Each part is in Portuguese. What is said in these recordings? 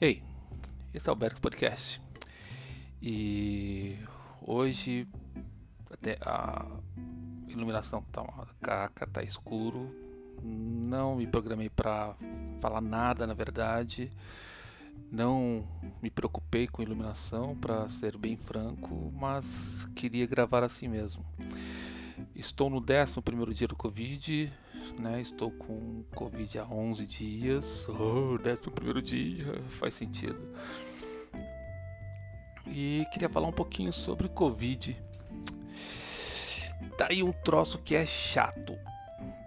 E aí, esse é o Bergs Podcast. E hoje até a iluminação tá uma caca, tá escuro. Não me programei para falar nada, na verdade. Não me preocupei com iluminação, para ser bem franco, mas queria gravar assim mesmo. Estou no 11 dia do Covid, né? Estou com Covid há 11 dias. Oh, 11 dia, faz sentido. E queria falar um pouquinho sobre Covid. Tá aí um troço que é chato.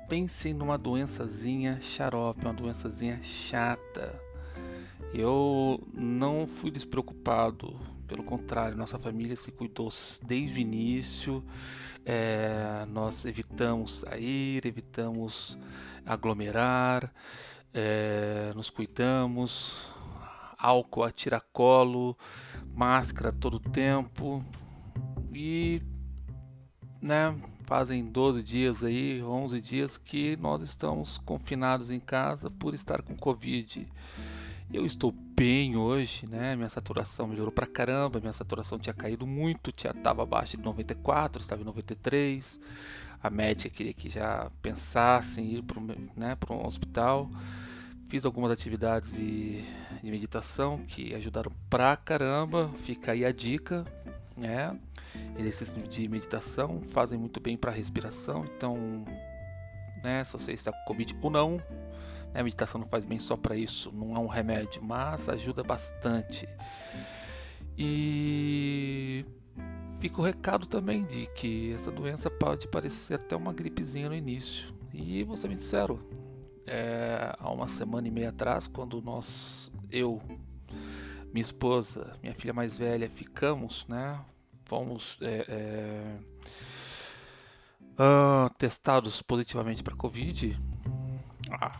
Pensem numa doençazinha xarope, uma doençazinha chata. Eu não fui despreocupado, pelo contrário, nossa família se cuidou desde o início. É, nós evitamos sair, evitamos aglomerar, é, nos cuidamos, álcool a tiracolo, máscara todo tempo e né, fazem 12 dias aí, 11 dias que nós estamos confinados em casa por estar com Covid. Eu estou bem hoje, né? Minha saturação melhorou pra caramba, minha saturação tinha caído muito, tinha tava abaixo de 94, estava em 93. A médica queria que já pensasse em ir para né, um hospital. Fiz algumas atividades de, de meditação que ajudaram pra caramba. Fica aí a dica, né? Exercícios de meditação fazem muito bem para a respiração. Então, né, se você está com Covid ou não, a meditação não faz bem só para isso, não é um remédio, mas ajuda bastante. E fica o recado também de que essa doença pode parecer até uma gripezinha no início. E ser bem sincero, é, há uma semana e meia atrás, quando nós, eu, minha esposa, minha filha mais velha, ficamos, né? Fomos é, é, uh, testados positivamente para Covid. Ah,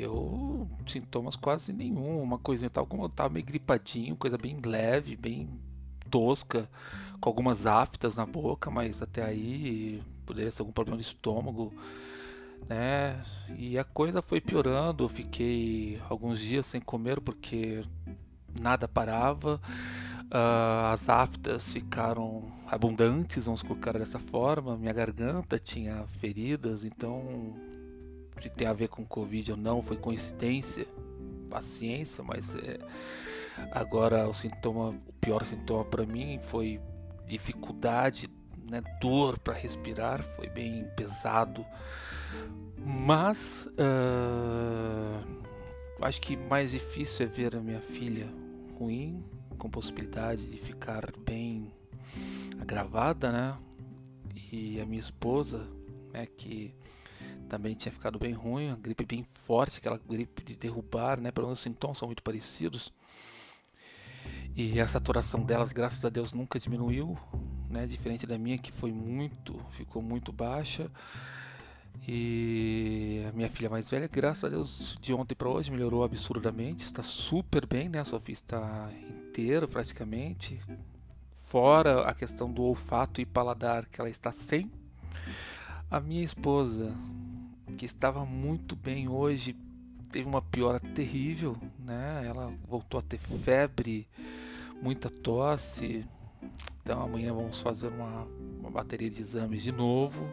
eu, sintomas quase nenhum, uma coisinha tal, como eu tava meio gripadinho, coisa bem leve, bem tosca, com algumas aftas na boca, mas até aí poderia ser algum problema de estômago, né? E a coisa foi piorando, eu fiquei alguns dias sem comer porque nada parava. Uh, as aftas ficaram abundantes, vamos colocar dessa forma. Minha garganta tinha feridas, então se tem a ver com Covid ou não, foi coincidência, paciência, mas é, agora o sintoma, o pior sintoma para mim foi dificuldade, né, dor para respirar, foi bem pesado, mas uh, acho que mais difícil é ver a minha filha ruim, com possibilidade de ficar bem agravada, né? E a minha esposa, né, que também tinha ficado bem ruim, a gripe bem forte, aquela gripe de derrubar, né? Pelo menos os sintomas são muito parecidos. E a saturação delas, graças a Deus, nunca diminuiu, né? Diferente da minha, que foi muito, ficou muito baixa. E a minha filha mais velha, graças a Deus, de ontem para hoje melhorou absurdamente, está super bem, né? A Sofia está inteira praticamente, fora a questão do olfato e paladar que ela está sem. A minha esposa que estava muito bem hoje, teve uma piora terrível, né? Ela voltou a ter febre, muita tosse. Então amanhã vamos fazer uma, uma bateria de exames de novo.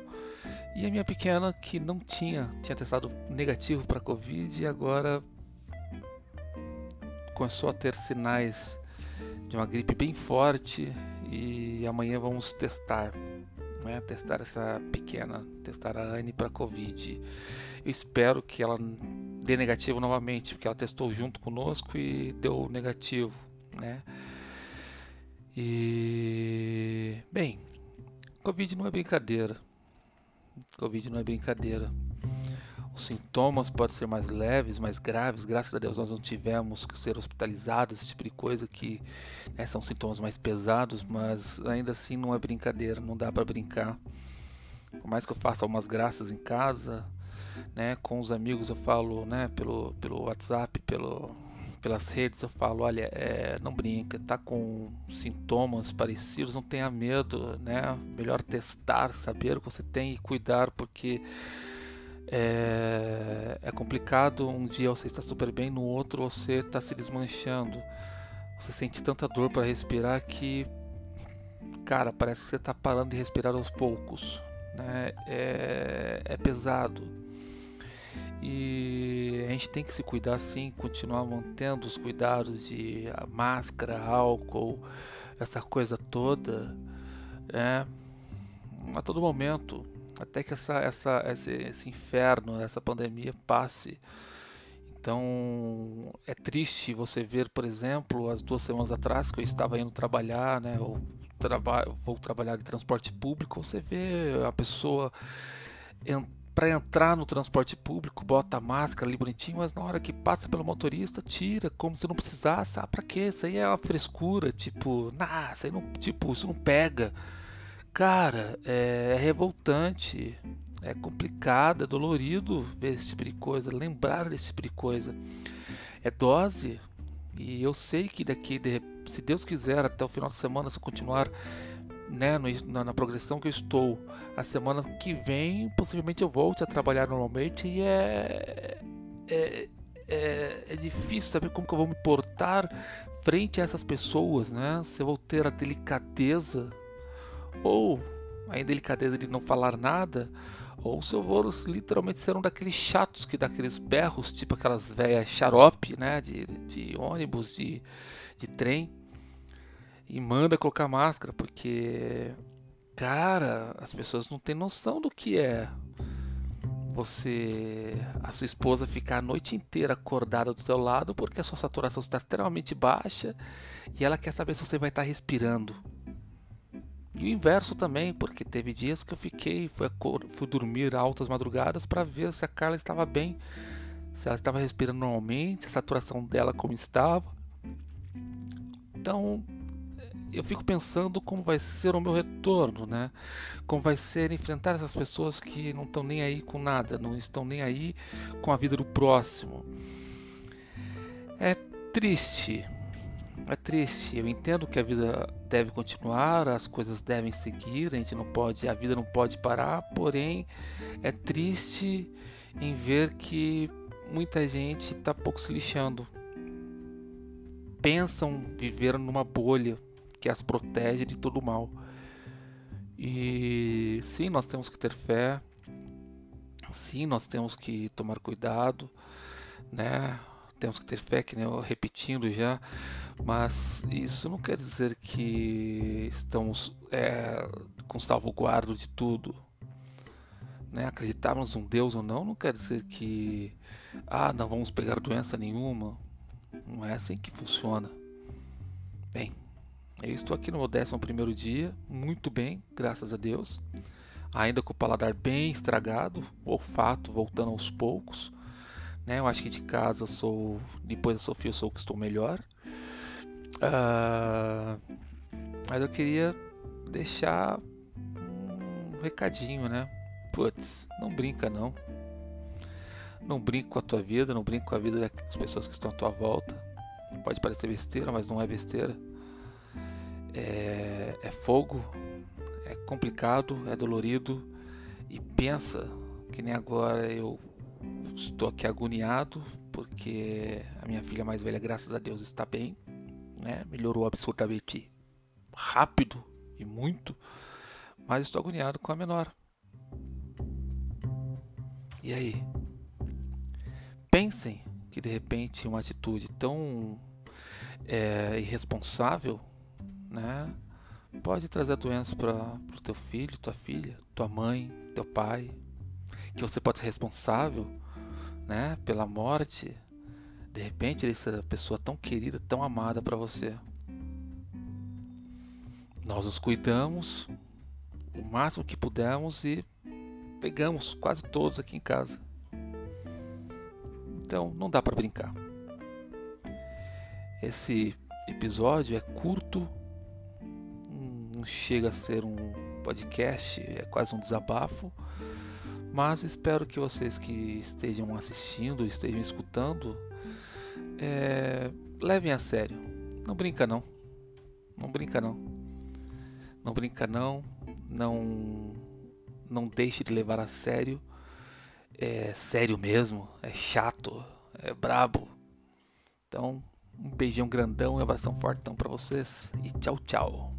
E a minha pequena que não tinha, tinha testado negativo para Covid e agora começou a ter sinais de uma gripe bem forte e amanhã vamos testar né, testar essa pequena, testar a Anne para Covid. Eu espero que ela dê negativo novamente, porque ela testou junto conosco e deu negativo, né? E bem, Covid não é brincadeira. Covid não é brincadeira. Os sintomas podem ser mais leves, mais graves. Graças a Deus nós não tivemos que ser hospitalizados, esse tipo de coisa que né, são sintomas mais pesados, mas ainda assim não é brincadeira, não dá para brincar. Por mais que eu faça algumas graças em casa, né, com os amigos eu falo, né, pelo pelo WhatsApp, pelo pelas redes eu falo, olha, é, não brinca, tá com sintomas parecidos, não tenha medo, né? Melhor testar, saber o que você tem e cuidar, porque É, é complicado, um dia você está super bem, no outro você está se desmanchando. Você sente tanta dor para respirar que, cara, parece que você está parando de respirar aos poucos. Né? É, é pesado. E a gente tem que se cuidar sim, continuar mantendo os cuidados de máscara, álcool, essa coisa toda, né? a todo momento, até que essa, essa, esse, esse inferno, essa pandemia passe. Então é triste você ver, por exemplo, as duas semanas atrás que eu estava indo trabalhar, né? Ou traba vou trabalhar de transporte público, você vê a pessoa para entrar no transporte público, bota a máscara ali bonitinho, mas na hora que passa pelo motorista, tira, como se não precisasse. Ah, pra quê? Isso aí é uma frescura, tipo, nah, isso aí não, tipo, isso não pega. Cara, é, é revoltante, é complicado, é dolorido ver esse tipo de coisa, lembrar desse tipo de coisa. É dose, e eu sei que daqui, de, se Deus quiser, até o final de semana, se eu continuar né, no, na, na, progressão que eu estou, a semana que vem, possivelmente eu volte a trabalhar normalmente e é, é, é, é difícil saber como que eu vou me portar frente a essas pessoas, né? Se eu vou ter a delicadeza ou a indelicadeza de não falar nada, ou se eu vou literalmente ser um daqueles chatos que dá aqueles berros, tipo aquelas velhas xarope, né, de, de ônibus, de, de trem, e manda colocar máscara, porque, cara, as pessoas não têm noção do que é você, a sua esposa ficar a noite inteira acordada do teu lado porque a sua saturação está extremamente baixa e ela quer saber se você vai estar respirando. E o inverso também, porque teve dias que eu fiquei, fui, fui dormir altas madrugadas para ver se a Carla estava bem, se ela estava respirando normalmente, a saturação dela como estava. Então, eu fico pensando como vai ser o meu retorno, né? Como vai ser enfrentar essas pessoas que não estão nem aí com nada, não estão nem aí com a vida do próximo. É triste, é triste. Eu entendo que a vida deve continuar, as coisas devem seguir, a gente não pode, a vida não pode parar, porém é triste em ver que muita gente está pouco se lixando. Pensam viver numa bolha que as protege de todo mal. E sim, nós temos que ter fé. Sim, nós temos que tomar cuidado, né? Temos que ter fé, que eu repetindo já, mas isso não quer dizer que estamos é, com salvaguardo de tudo. Né? Acreditarmos um Deus ou não, não quer dizer que ah, não vamos pegar doença nenhuma. Não é assim que funciona. Bem, eu estou aqui no meu 11 dia, muito bem, graças a Deus. Ainda com o paladar bem estragado, o olfato voltando aos poucos. Né? Eu acho que de casa sou, depois da Sofia, eu sou o que estou melhor. Uh, mas eu queria deixar um recadinho, né? Putz, não brinca não. Não brinca com a tua vida, não brinca com a vida das pessoas que estão à tua volta. Pode parecer besteira, mas não é besteira é, é fogo, é complicado, é dolorido e pensa que nem agora eu estou aqui agoniado porque a minha filha mais velha, graças a Deus, está bem, né? melhorou absurdamente rápido e muito, mas estou agoniado com a menor. E aí? Pensem que de repente uma atitude tão é, irresponsável né? Pode trazer a doença para o teu filho, tua filha, tua mãe, teu pai, que você pode ser responsável, né, pela morte, de repente dessa pessoa tão querida, tão amada para você. Nós nos cuidamos o máximo que pudermos e pegamos quase todos aqui em casa. Então não dá para brincar. Esse episódio é curto, não chega a ser um podcast, é quase um desabafo. Mas espero que vocês que estejam assistindo, estejam escutando, é, levem a sério. Não brinca não. Não brinca não. Não brinca não. Não, não deixe de levar a sério é sério mesmo, é chato, é brabo. Então, um beijão grandão e um abração fortão para vocês e tchau, tchau.